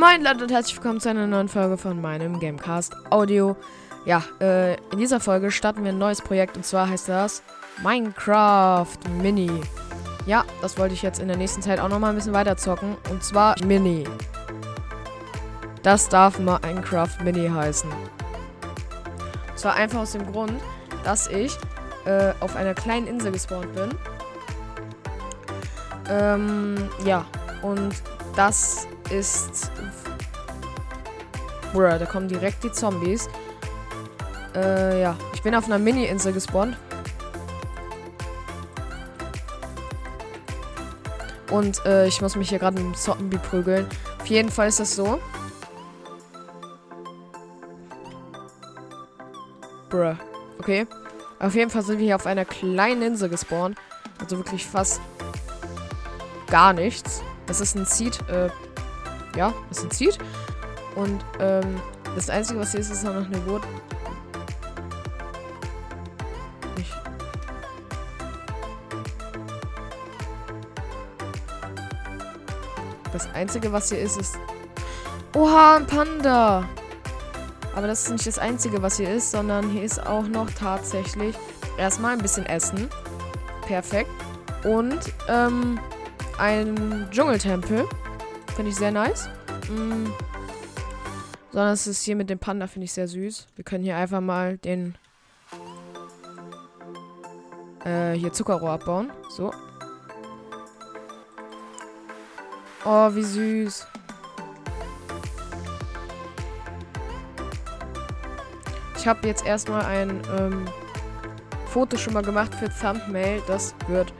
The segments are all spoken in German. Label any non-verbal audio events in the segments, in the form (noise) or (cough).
Moin Leute und herzlich willkommen zu einer neuen Folge von meinem Gamecast Audio. Ja, äh, in dieser Folge starten wir ein neues Projekt und zwar heißt das Minecraft Mini. Ja, das wollte ich jetzt in der nächsten Zeit auch nochmal ein bisschen weiter zocken und zwar Mini. Das darf Minecraft Mini heißen. Und zwar einfach aus dem Grund, dass ich äh, auf einer kleinen Insel gespawnt bin. Ähm, ja, und das ist. Bruh, da kommen direkt die Zombies. Äh, ja. Ich bin auf einer Mini-Insel gespawnt. Und äh, ich muss mich hier gerade mit dem Zombie prügeln. Auf jeden Fall ist das so. Bruh. Okay. Auf jeden Fall sind wir hier auf einer kleinen Insel gespawnt. Also wirklich fast gar nichts. Das ist ein Seed. Äh, ja, ist ein Seed. Und ähm, das Einzige, was hier ist, ist noch eine. Ich. Das Einzige, was hier ist, ist. Oha, ein Panda! Aber das ist nicht das Einzige, was hier ist, sondern hier ist auch noch tatsächlich erstmal ein bisschen Essen. Perfekt. Und ähm, ein Dschungeltempel. Finde ich sehr nice. Mm. Sondern es ist hier mit dem Panda, finde ich sehr süß. Wir können hier einfach mal den äh, hier Zuckerrohr abbauen. So. Oh, wie süß. Ich habe jetzt erstmal ein ähm, Foto schon mal gemacht für Thumbnail. Das wird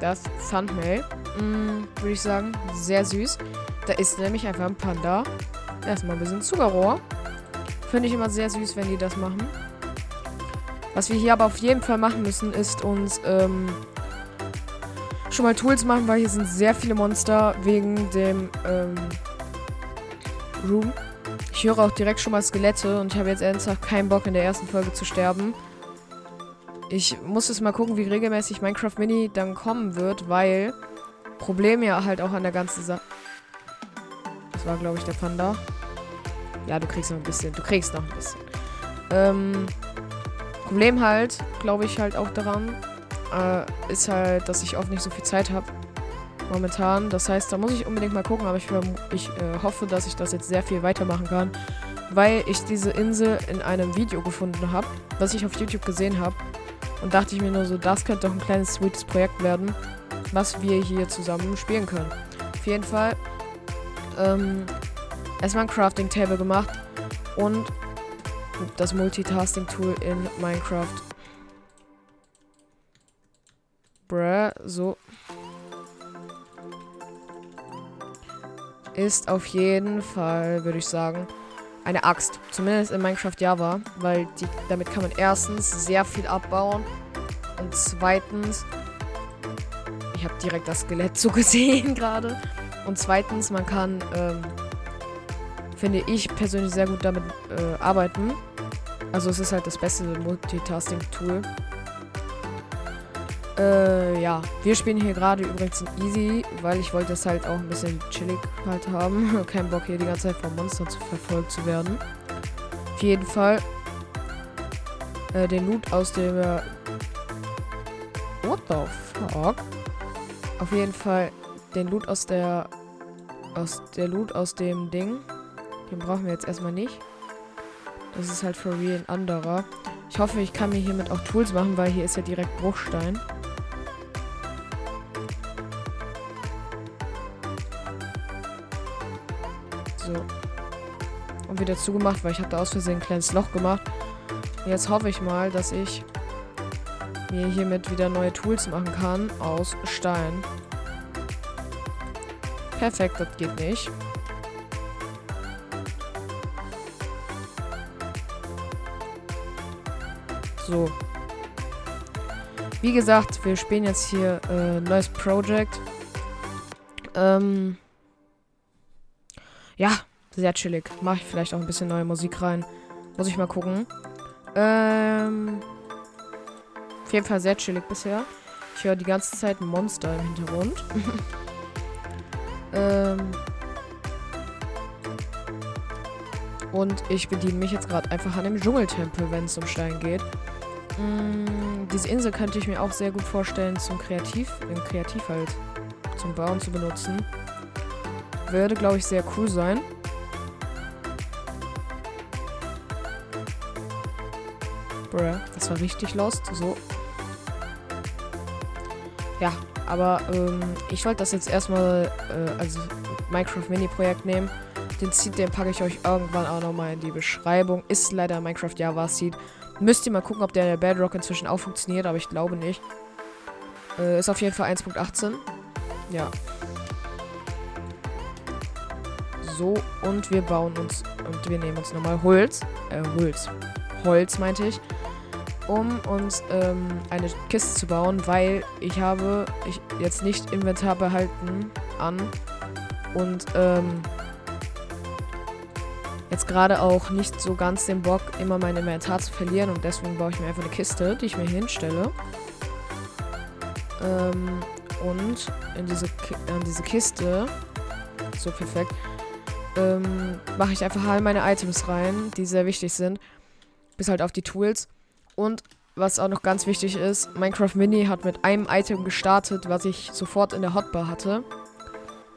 das Thumbnail. Mm, Würde ich sagen. Sehr süß. Da ist nämlich einfach ein Panda. Erstmal ein bisschen Zuckerrohr. Finde ich immer sehr süß, wenn die das machen. Was wir hier aber auf jeden Fall machen müssen, ist uns ähm, schon mal Tools machen, weil hier sind sehr viele Monster wegen dem ähm, Room. Ich höre auch direkt schon mal Skelette und ich habe jetzt ernsthaft keinen Bock in der ersten Folge zu sterben. Ich muss jetzt mal gucken, wie regelmäßig Minecraft Mini dann kommen wird, weil Problem ja halt auch an der ganzen Sache. Das war, glaube ich, der Panda. Ja, du kriegst noch ein bisschen. Du kriegst noch ein bisschen. Ähm, Problem halt, glaube ich, halt auch daran, äh, ist halt, dass ich oft nicht so viel Zeit habe. Momentan. Das heißt, da muss ich unbedingt mal gucken, aber ich, ich äh, hoffe, dass ich das jetzt sehr viel weitermachen kann. Weil ich diese Insel in einem Video gefunden habe, was ich auf YouTube gesehen habe. Und dachte ich mir nur so, das könnte doch ein kleines, sweetes Projekt werden, was wir hier zusammen spielen können. Auf jeden Fall ähm, erstmal ein Crafting Table gemacht und das Multitasking Tool in Minecraft. Bruh, so. Ist auf jeden Fall, würde ich sagen, eine Axt. Zumindest in Minecraft Java, weil die, damit kann man erstens sehr viel abbauen und zweitens, ich habe direkt das Skelett (laughs) so gesehen gerade. Und zweitens, man kann, ähm, finde ich persönlich sehr gut damit äh, arbeiten. Also es ist halt das beste Multitasking-Tool. Äh, ja. Wir spielen hier gerade übrigens in Easy, weil ich wollte es halt auch ein bisschen chillig halt haben. (laughs) Kein Bock hier die ganze Zeit vom Monster zu verfolgt zu werden. Auf jeden Fall äh, den Loot aus der... What the fuck? Auf jeden Fall den Loot aus der... Aus der Loot aus dem Ding. Den brauchen wir jetzt erstmal nicht. Das ist halt for real ein anderer. Ich hoffe, ich kann mir hiermit auch Tools machen, weil hier ist ja direkt Bruchstein. So. Und wieder zugemacht, weil ich habe da aus Versehen ein kleines Loch gemacht. Und jetzt hoffe ich mal, dass ich mir hiermit wieder neue Tools machen kann aus Stein. Perfekt, das geht nicht. So. Wie gesagt, wir spielen jetzt hier äh, neues Project. Ähm, ja, sehr chillig. Mache ich vielleicht auch ein bisschen neue Musik rein. Muss ich mal gucken. Ähm, auf jeden Fall sehr chillig bisher. Ich höre die ganze Zeit Monster im Hintergrund. (laughs) Ähm und ich bediene mich jetzt gerade einfach an dem Dschungeltempel, wenn es um Stein geht. Hm, diese Insel könnte ich mir auch sehr gut vorstellen, zum Kreativ, im Kreativ halt, zum Bauen zu benutzen. Würde, glaube ich, sehr cool sein. Bruh, das war richtig lost. So, ja, aber ähm, ich wollte das jetzt erstmal äh, als Minecraft Mini-Projekt nehmen. Den Seed, den packe ich euch irgendwann auch nochmal in die Beschreibung. Ist leider Minecraft Java Seed. Müsst ihr mal gucken, ob der in der Bedrock inzwischen auch funktioniert, aber ich glaube nicht. Äh, ist auf jeden Fall 1.18. Ja. So, und wir bauen uns, und wir nehmen uns nochmal Holz. Äh, Holz. Holz, meinte ich. Um uns ähm, eine Kiste zu bauen, weil ich habe ich jetzt nicht Inventar behalten an. Und, ähm, jetzt gerade auch nicht so ganz den Bock, immer mein Inventar zu verlieren. Und deswegen baue ich mir einfach eine Kiste, die ich mir hinstelle. Ähm, und in diese, in diese Kiste, so perfekt, ähm, mache ich einfach all meine Items rein, die sehr wichtig sind. Bis halt auf die Tools. Und was auch noch ganz wichtig ist, Minecraft Mini hat mit einem Item gestartet, was ich sofort in der Hotbar hatte.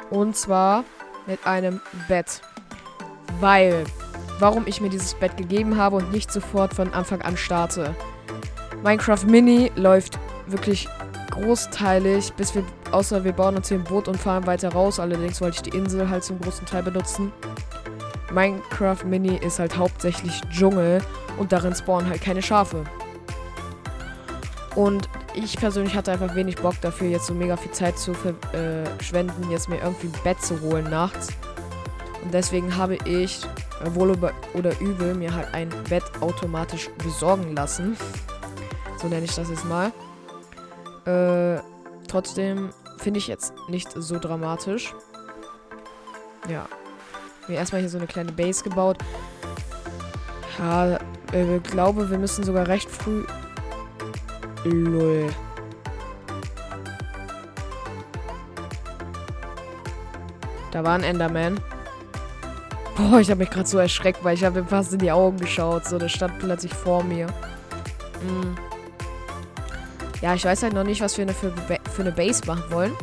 Und zwar mit einem Bett. Weil, warum ich mir dieses Bett gegeben habe und nicht sofort von Anfang an starte. Minecraft Mini läuft wirklich großteilig, bis wir, außer wir bauen uns hier ein Boot und fahren weiter raus. Allerdings wollte ich die Insel halt zum großen Teil benutzen. Minecraft Mini ist halt hauptsächlich Dschungel und darin spawnen halt keine Schafe. Und ich persönlich hatte einfach wenig Bock dafür, jetzt so mega viel Zeit zu verschwenden, jetzt mir irgendwie ein Bett zu holen nachts. Und deswegen habe ich, wohl oder übel, mir halt ein Bett automatisch besorgen lassen. (laughs) So nenne ich das jetzt mal. Äh, trotzdem finde ich jetzt nicht so dramatisch. Ja. Mir erstmal hier so eine kleine Base gebaut. Ja, äh, glaube, wir müssen sogar recht früh. Lol. Da war ein Enderman. Boah, ich habe mich gerade so erschreckt, weil ich habe ihm fast in die Augen geschaut. So, der stand plötzlich vor mir. Mm. Ja, ich weiß halt noch nicht, was wir für, für eine Base machen wollen.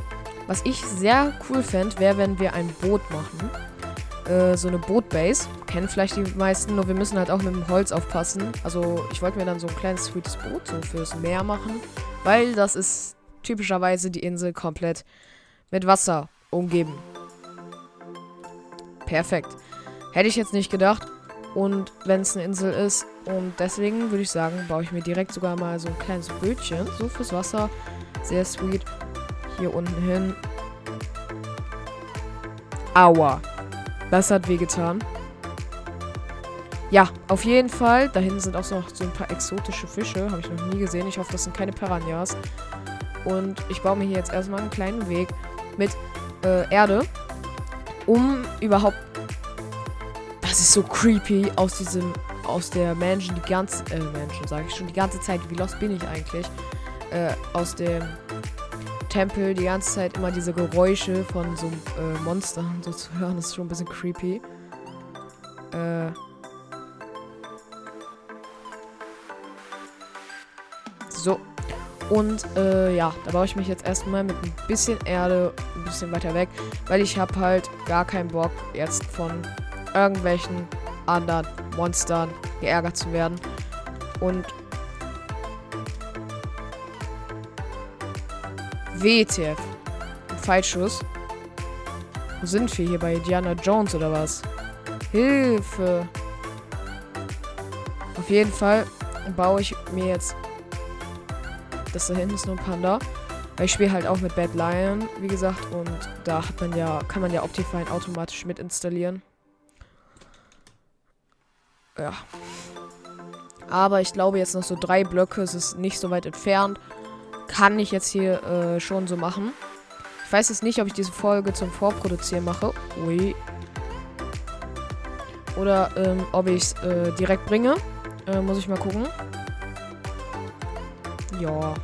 Was ich sehr cool fände, wäre, wenn wir ein Boot machen. Äh, so eine Bootbase. Kennen vielleicht die meisten, nur wir müssen halt auch mit dem Holz aufpassen. Also ich wollte mir dann so ein kleines sweetes Boot so fürs Meer machen. Weil das ist typischerweise die Insel komplett mit Wasser umgeben. Perfekt. Hätte ich jetzt nicht gedacht. Und wenn es eine Insel ist. Und deswegen würde ich sagen, baue ich mir direkt sogar mal so ein kleines Bötchen. So fürs Wasser. Sehr sweet. Hier unten hin. Aua. Das hat wehgetan. Ja, auf jeden Fall. Da hinten sind auch noch so ein paar exotische Fische. Habe ich noch nie gesehen. Ich hoffe, das sind keine Piranhas. Und ich baue mir hier jetzt erstmal einen kleinen Weg mit äh, Erde, um überhaupt das ist so creepy aus diesem, aus der Mansion die ganze, äh, Mansion sage ich schon, die ganze Zeit, wie lost bin ich eigentlich? Äh, aus dem Tempel die ganze Zeit immer diese Geräusche von so äh, Monstern so zu hören, das ist schon ein bisschen creepy. Äh. So. Und äh, ja, da baue ich mich jetzt erstmal mit ein bisschen Erde ein bisschen weiter weg, weil ich habe halt gar keinen Bock jetzt von irgendwelchen anderen Monstern geärgert zu werden. Und WTF. Falschuss. Wo sind wir hier bei Diana Jones oder was? Hilfe. Auf jeden Fall baue ich mir jetzt. Das da hinten ist nur ein Panda. Weil ich spiele halt auch mit Bad Lion, wie gesagt, und da hat man ja, kann man ja Optifine automatisch mit installieren. Ja. Aber ich glaube jetzt noch so drei Blöcke. Es ist nicht so weit entfernt. Kann ich jetzt hier äh, schon so machen. Ich weiß jetzt nicht, ob ich diese Folge zum Vorproduzieren mache. Ui. Oder ähm, ob ich es äh, direkt bringe. Äh, muss ich mal gucken. Ja.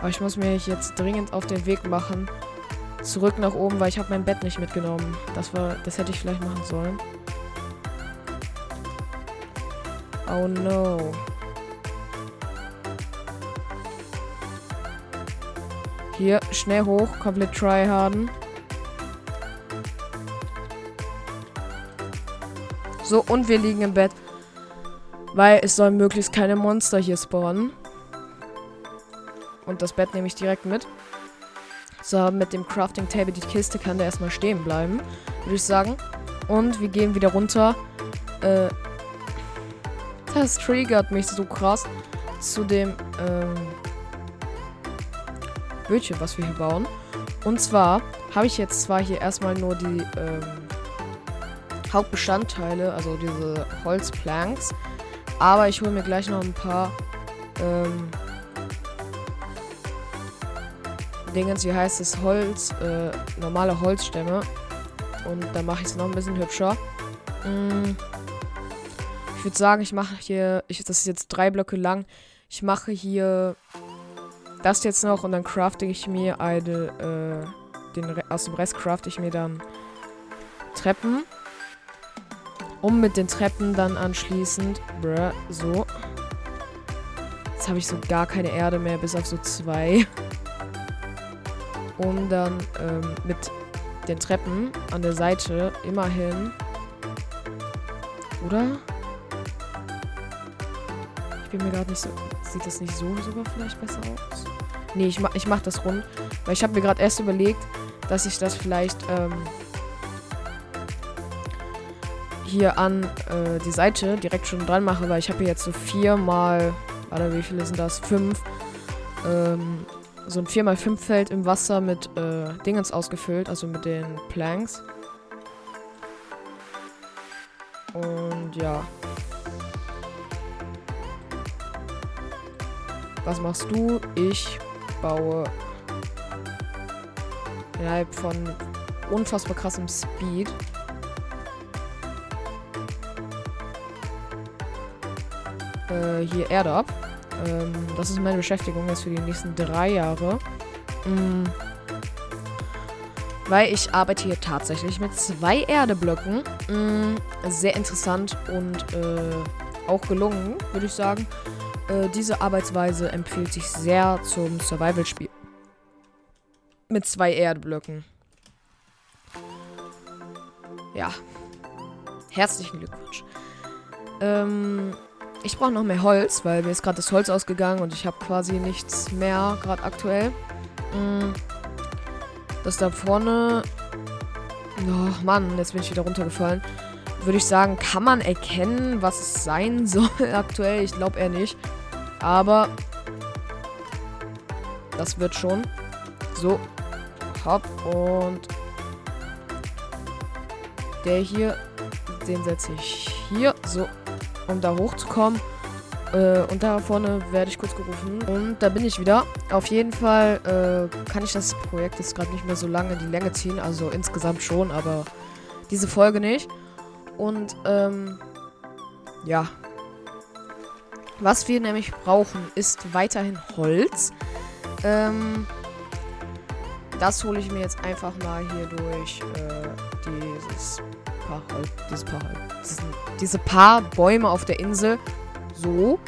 Aber ich muss mir jetzt dringend auf den Weg machen, zurück nach oben, weil ich habe mein Bett nicht mitgenommen. Das war, das hätte ich vielleicht machen sollen. Oh no. Hier, schnell hoch, komplett tryharden. So, und wir liegen im Bett. Weil es sollen möglichst keine Monster hier spawnen. Und das Bett nehme ich direkt mit. So, mit dem Crafting Table, die Kiste kann da erstmal stehen bleiben, würde ich sagen. Und wir gehen wieder runter. Äh, das triggert mich so krass zu dem ähm, Bötchen, was wir hier bauen. Und zwar habe ich jetzt zwar hier erstmal nur die ähm, Hauptbestandteile, also diese Holzplanks, aber ich hole mir gleich noch ein paar ähm, Dingens, wie heißt es, Holz, äh, normale Holzstämme. Und dann mache ich es noch ein bisschen hübscher. Mm. Ich würde sagen, ich mache hier, ich, das ist jetzt drei Blöcke lang. Ich mache hier das jetzt noch und dann crafte ich mir eine, äh, den, aus dem Rest crafte ich mir dann Treppen. Um mit den Treppen dann anschließend, bruh, so. Jetzt habe ich so gar keine Erde mehr, bis auf so zwei um dann ähm, mit den Treppen an der Seite immerhin. Oder? Ich bin mir gerade nicht so. Sieht das nicht so sogar vielleicht besser aus? Nee, ich mach, ich mach das rund. Weil ich habe mir gerade erst überlegt, dass ich das vielleicht ähm, hier an äh, die Seite direkt schon dran mache, weil ich habe hier jetzt so viermal, warte, wie viele sind das? Fünf ähm, so ein 4x5 Feld im Wasser mit äh, Dingens ausgefüllt, also mit den Planks. Und ja. Was machst du? Ich baue innerhalb von unfassbar krassem Speed. Äh, hier Erde ab. Ähm, das ist meine Beschäftigung jetzt für die nächsten drei Jahre. Mhm. Weil ich arbeite hier tatsächlich mit zwei Erdeblöcken. Mhm. Sehr interessant und äh, auch gelungen, würde ich sagen. Äh, diese Arbeitsweise empfiehlt sich sehr zum Survival-Spiel. Mit zwei Erdeblöcken. Ja. Herzlichen Glückwunsch. Ähm, ich brauche noch mehr Holz, weil mir ist gerade das Holz ausgegangen und ich habe quasi nichts mehr, gerade aktuell. Mm. Das da vorne. Oh Mann, jetzt bin ich wieder runtergefallen. Würde ich sagen, kann man erkennen, was es sein (laughs) soll aktuell? Ich glaube eher nicht. Aber das wird schon. So. Hopp. Und der hier, den setze ich hier. So um da hochzukommen. Äh, und da vorne werde ich kurz gerufen. Und da bin ich wieder. Auf jeden Fall äh, kann ich das Projekt jetzt gerade nicht mehr so lange in die Länge ziehen. Also insgesamt schon, aber diese Folge nicht. Und ähm, ja. Was wir nämlich brauchen, ist weiterhin Holz. Ähm, das hole ich mir jetzt einfach mal hier durch äh, dieses paar Holz, dieses paar Holz, diese paar Bäume auf der Insel. So.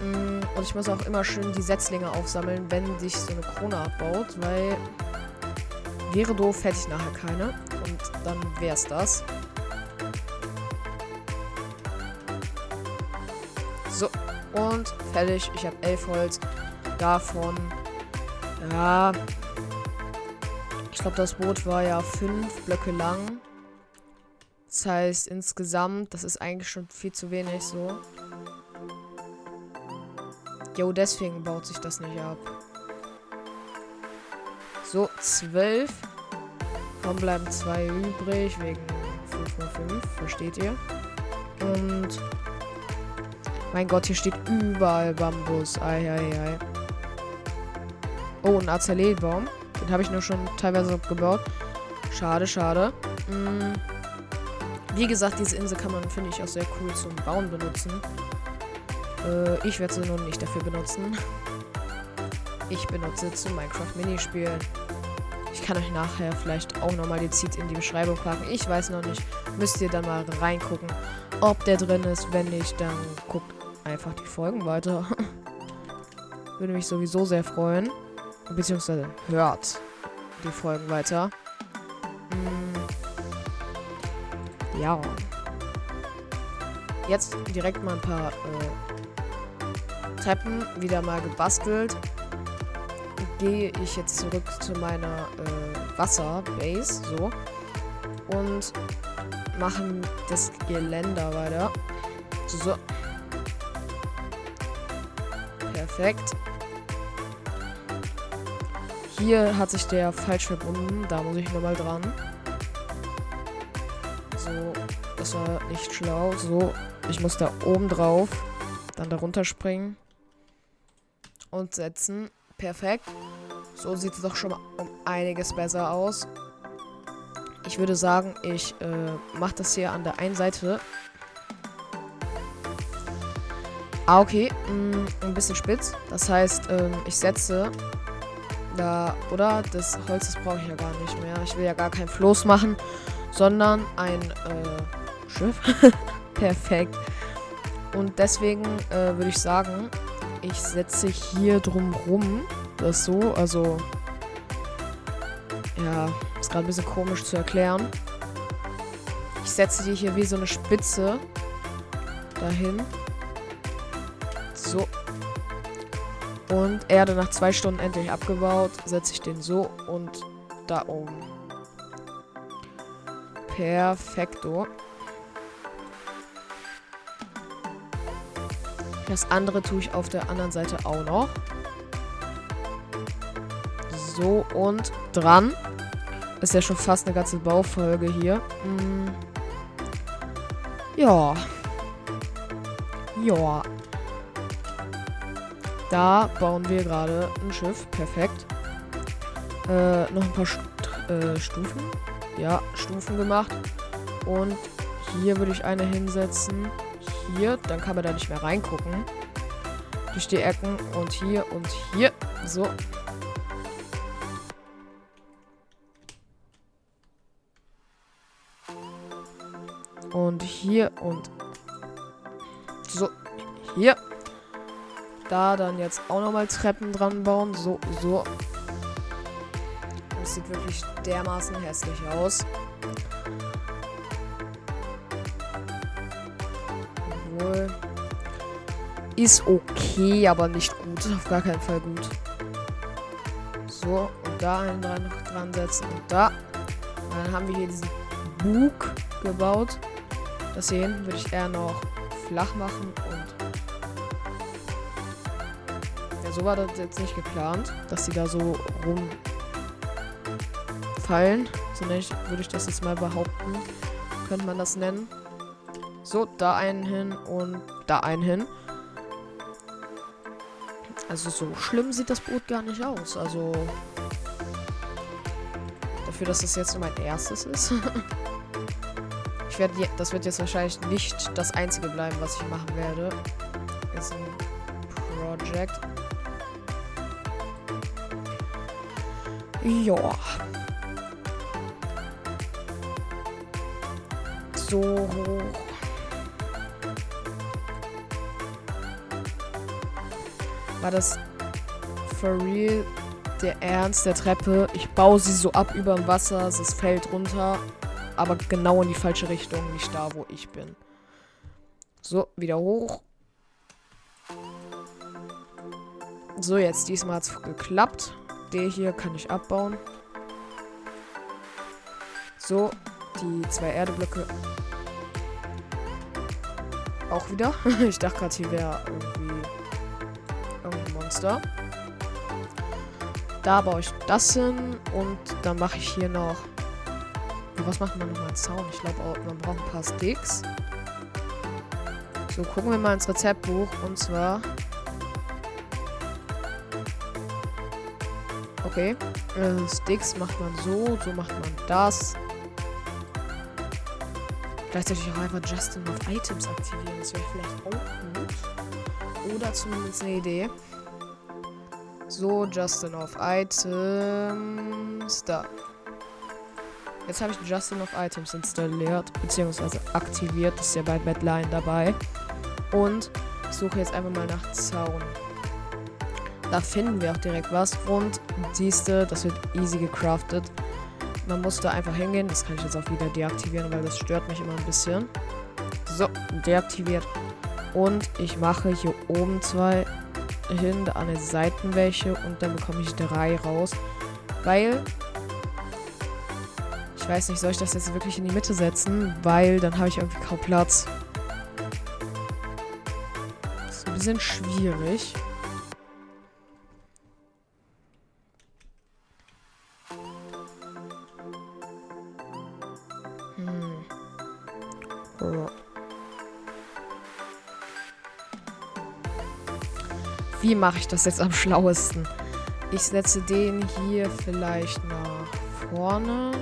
Mm, und ich muss auch immer schön die Setzlinge aufsammeln, wenn sich so eine Krone abbaut, weil wäre doof, hätte ich nachher keine. Und dann wäre es das. Und fertig. Ich habe elf Holz. Davon, ja, ich glaube, das Boot war ja fünf Blöcke lang. Das heißt, insgesamt, das ist eigentlich schon viel zu wenig so. Jo, deswegen baut sich das nicht ab. So, 12. Warum bleiben zwei übrig? Wegen 5x5, versteht ihr? Und. Mein Gott, hier steht überall Bambus. Ei, ei, ei. Oh, ein Azalee-Baum. Den habe ich nur schon teilweise gebaut. Schade, schade. Hm. Wie gesagt, diese Insel kann man, finde ich, auch sehr cool zum Bauen benutzen. Äh, ich werde sie nun nicht dafür benutzen. Ich benutze zum Minecraft-Minispielen. Ich kann euch nachher vielleicht auch nochmal den Seed in die Beschreibung packen. Ich weiß noch nicht. Müsst ihr dann mal reingucken, ob der drin ist. Wenn nicht, dann guckt einfach die Folgen weiter. (laughs) Würde mich sowieso sehr freuen. Beziehungsweise hört die Folgen weiter. Hm. Ja. Jetzt direkt mal ein paar äh, Treppen wieder mal gebastelt. Gehe ich jetzt zurück zu meiner äh, Wasserbase. So. Und machen das Geländer weiter. So. Perfekt. Hier hat sich der falsch verbunden. Da muss ich nochmal dran. So, das war nicht schlau. So, ich muss da oben drauf. Dann darunter springen. Und setzen. Perfekt. So sieht es doch schon mal um einiges besser aus. Ich würde sagen, ich äh, mache das hier an der einen Seite. Ah, okay. Mm, ein bisschen spitz. Das heißt, ähm, ich setze da, oder? Das Holz, das brauche ich ja gar nicht mehr. Ich will ja gar kein Floß machen, sondern ein äh, Schiff. (laughs) Perfekt. Und deswegen äh, würde ich sagen, ich setze hier drum rum. Das so, also. Ja, ist gerade ein bisschen komisch zu erklären. Ich setze die hier wie so eine Spitze dahin. So. Und Erde nach zwei Stunden endlich abgebaut. Setze ich den so und da oben. Perfekto. Das andere tue ich auf der anderen Seite auch noch. So, und dran. Ist ja schon fast eine ganze Baufolge hier. Hm. Ja. Ja. Da bauen wir gerade ein Schiff. Perfekt. Äh, noch ein paar St äh, Stufen. Ja, Stufen gemacht. Und hier würde ich eine hinsetzen. Hier, dann kann man da nicht mehr reingucken. Durch die Ecken und hier und hier. So. Und hier und so. Hier. Da dann jetzt auch nochmal Treppen dran bauen. So, so. Das sieht wirklich dermaßen hässlich aus. Obwohl. Ist okay, aber nicht gut. Auf gar keinen Fall gut. So, und da einen dran, dran setzen. Und da. Und dann haben wir hier diesen Bug gebaut. Das hier hinten würde ich eher noch flach machen und so war das jetzt nicht geplant, dass sie da so rumfallen. So würde ich das jetzt mal behaupten. Könnte man das nennen. So, da einen hin und da einen hin. Also so schlimm sieht das Boot gar nicht aus. Also dafür, dass das jetzt nur mein erstes ist. (laughs) ich werde, das wird jetzt wahrscheinlich nicht das einzige bleiben, was ich machen werde. Ist ein Project. Ja. So hoch. War das for real der Ernst der Treppe? Ich baue sie so ab über dem Wasser, es fällt runter, aber genau in die falsche Richtung, nicht da, wo ich bin. So, wieder hoch. So, jetzt diesmal hat es geklappt. Der hier kann ich abbauen. So, die zwei Erdeblöcke. Auch wieder. (laughs) ich dachte gerade, hier wäre irgendwie irgendein Monster. Da baue ich das hin und dann mache ich hier noch. Was macht man nochmal? Zaun. Ich glaube, man braucht ein paar Sticks. So, gucken wir mal ins Rezeptbuch. Und zwar Okay. Äh, Sticks macht man so, so macht man das. Gleichzeitig auch einfach Justin of Items aktivieren. Das wäre vielleicht auch gut. Oder zumindest eine Idee. So, Justin auf Items. Da. Jetzt habe ich Justin auf Items installiert, beziehungsweise aktiviert. Das ist ja bei Badline dabei. Und ich suche jetzt einfach mal nach Zaun. Da finden wir auch direkt was. Und siehste, das wird easy gecraftet. Man muss da einfach hingehen. Das kann ich jetzt auch wieder deaktivieren, weil das stört mich immer ein bisschen. So, deaktiviert. Und ich mache hier oben zwei hin, an den Seiten welche und dann bekomme ich drei raus. Weil. Ich weiß nicht, soll ich das jetzt wirklich in die Mitte setzen? Weil dann habe ich irgendwie kaum Platz. Das ist ein bisschen schwierig. Wie mache ich das jetzt am schlauesten? Ich setze den hier vielleicht nach vorne.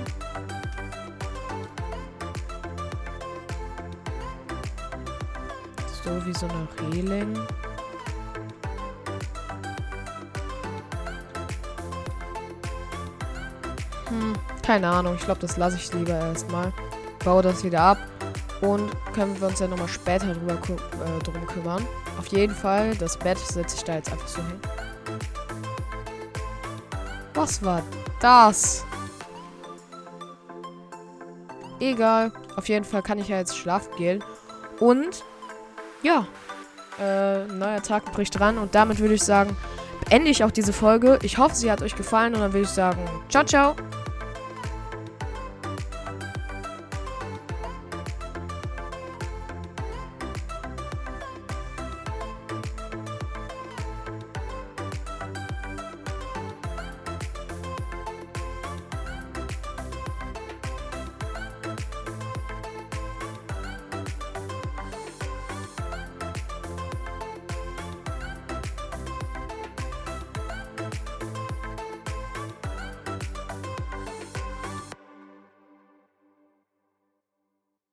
So wie so eine Reling. Hm, keine Ahnung. Ich glaube, das lasse ich lieber erstmal. Baue das wieder ab. Und können wir uns ja nochmal später drüber, äh, drum kümmern. Auf jeden Fall, das Bett setze ich da jetzt einfach so hin. Was war das? Egal. Auf jeden Fall kann ich ja jetzt schlafen gehen. Und ja, äh, neuer Tag bricht dran. Und damit würde ich sagen, beende ich auch diese Folge. Ich hoffe, sie hat euch gefallen. Und dann würde ich sagen, ciao, ciao.